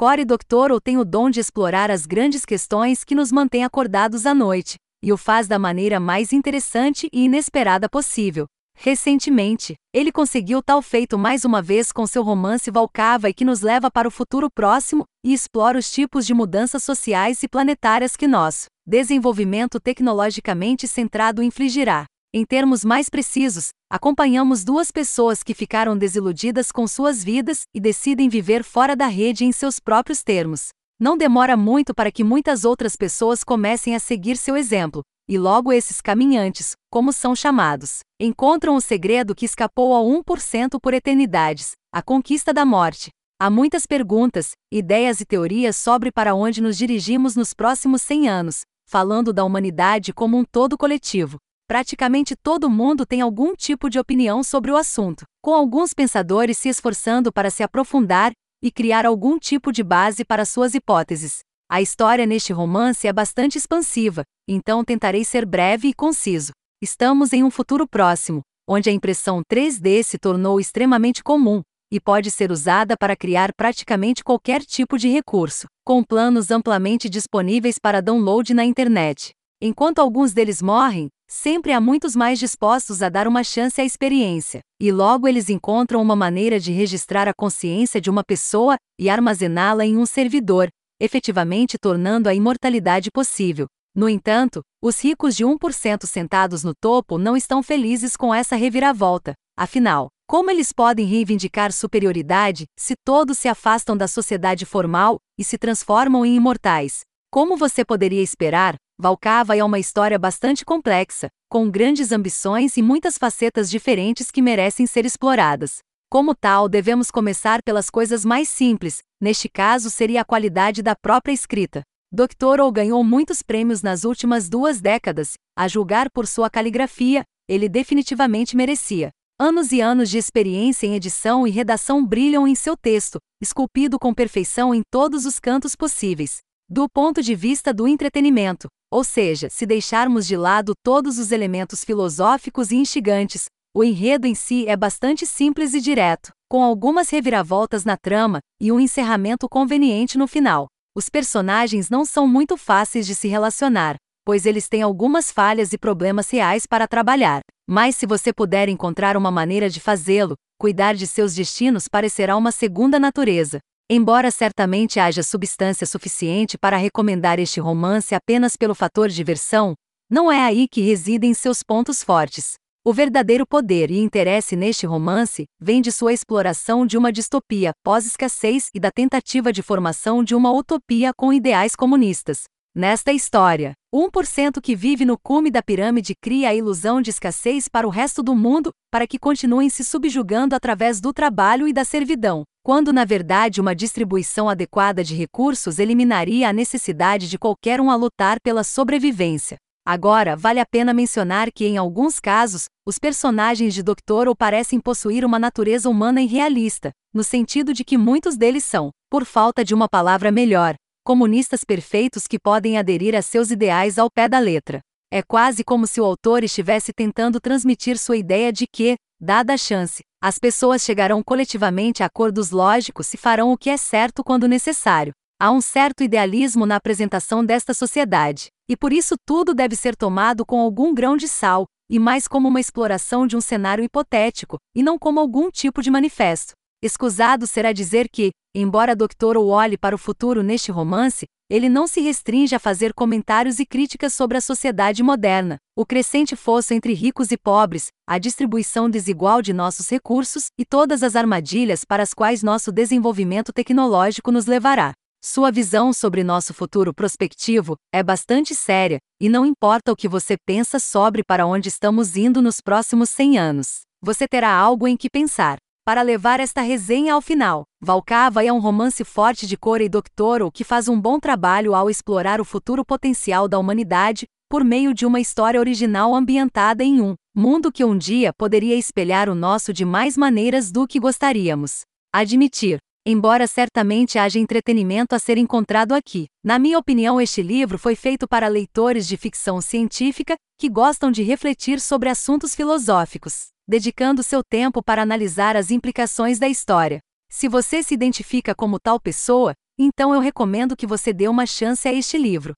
Cory Doctorow tem o dom de explorar as grandes questões que nos mantêm acordados à noite, e o faz da maneira mais interessante e inesperada possível. Recentemente, ele conseguiu tal feito mais uma vez com seu romance Valcava e que nos leva para o futuro próximo e explora os tipos de mudanças sociais e planetárias que nosso desenvolvimento tecnologicamente centrado infligirá. Em termos mais precisos, acompanhamos duas pessoas que ficaram desiludidas com suas vidas e decidem viver fora da rede em seus próprios termos. Não demora muito para que muitas outras pessoas comecem a seguir seu exemplo, e logo esses caminhantes, como são chamados, encontram o segredo que escapou ao 1% por eternidades a conquista da morte. Há muitas perguntas, ideias e teorias sobre para onde nos dirigimos nos próximos 100 anos, falando da humanidade como um todo coletivo. Praticamente todo mundo tem algum tipo de opinião sobre o assunto, com alguns pensadores se esforçando para se aprofundar e criar algum tipo de base para suas hipóteses. A história neste romance é bastante expansiva, então tentarei ser breve e conciso. Estamos em um futuro próximo, onde a impressão 3D se tornou extremamente comum e pode ser usada para criar praticamente qualquer tipo de recurso, com planos amplamente disponíveis para download na internet. Enquanto alguns deles morrem, sempre há muitos mais dispostos a dar uma chance à experiência, e logo eles encontram uma maneira de registrar a consciência de uma pessoa e armazená-la em um servidor, efetivamente tornando a imortalidade possível. No entanto, os ricos de 1% sentados no topo não estão felizes com essa reviravolta. Afinal, como eles podem reivindicar superioridade se todos se afastam da sociedade formal e se transformam em imortais? Como você poderia esperar, Valcava é uma história bastante complexa, com grandes ambições e muitas facetas diferentes que merecem ser exploradas. Como tal, devemos começar pelas coisas mais simples, neste caso seria a qualidade da própria escrita. O ganhou muitos prêmios nas últimas duas décadas, a julgar por sua caligrafia, ele definitivamente merecia. Anos e anos de experiência em edição e redação brilham em seu texto, esculpido com perfeição em todos os cantos possíveis. Do ponto de vista do entretenimento, ou seja, se deixarmos de lado todos os elementos filosóficos e instigantes, o enredo em si é bastante simples e direto, com algumas reviravoltas na trama e um encerramento conveniente no final. Os personagens não são muito fáceis de se relacionar, pois eles têm algumas falhas e problemas reais para trabalhar. Mas se você puder encontrar uma maneira de fazê-lo, cuidar de seus destinos parecerá uma segunda natureza. Embora certamente haja substância suficiente para recomendar este romance apenas pelo fator diversão, não é aí que residem seus pontos fortes. O verdadeiro poder e interesse neste romance vem de sua exploração de uma distopia pós-escassez e da tentativa de formação de uma utopia com ideais comunistas. Nesta história, 1% que vive no cume da pirâmide cria a ilusão de escassez para o resto do mundo, para que continuem se subjugando através do trabalho e da servidão, quando na verdade uma distribuição adequada de recursos eliminaria a necessidade de qualquer um a lutar pela sobrevivência. Agora, vale a pena mencionar que, em alguns casos, os personagens de Doctor ou parecem possuir uma natureza humana e realista, no sentido de que muitos deles são, por falta de uma palavra melhor, comunistas perfeitos que podem aderir a seus ideais ao pé da letra. É quase como se o autor estivesse tentando transmitir sua ideia de que, dada a chance, as pessoas chegarão coletivamente a acordos lógicos e farão o que é certo quando necessário. Há um certo idealismo na apresentação desta sociedade, e por isso tudo deve ser tomado com algum grão de sal, e mais como uma exploração de um cenário hipotético, e não como algum tipo de manifesto. Escusado será dizer que, embora Dr. olhe para o futuro neste romance, ele não se restringe a fazer comentários e críticas sobre a sociedade moderna, o crescente fosso entre ricos e pobres, a distribuição desigual de nossos recursos e todas as armadilhas para as quais nosso desenvolvimento tecnológico nos levará. Sua visão sobre nosso futuro prospectivo é bastante séria, e não importa o que você pensa sobre para onde estamos indo nos próximos 100 anos, você terá algo em que pensar. Para levar esta resenha ao final, Valcava é um romance forte de cor e doctoro que faz um bom trabalho ao explorar o futuro potencial da humanidade por meio de uma história original ambientada em um mundo que um dia poderia espelhar o nosso de mais maneiras do que gostaríamos. Admitir. Embora certamente haja entretenimento a ser encontrado aqui, na minha opinião, este livro foi feito para leitores de ficção científica que gostam de refletir sobre assuntos filosóficos dedicando seu tempo para analisar as implicações da história. Se você se identifica como tal pessoa, Então eu recomendo que você dê uma chance a este livro.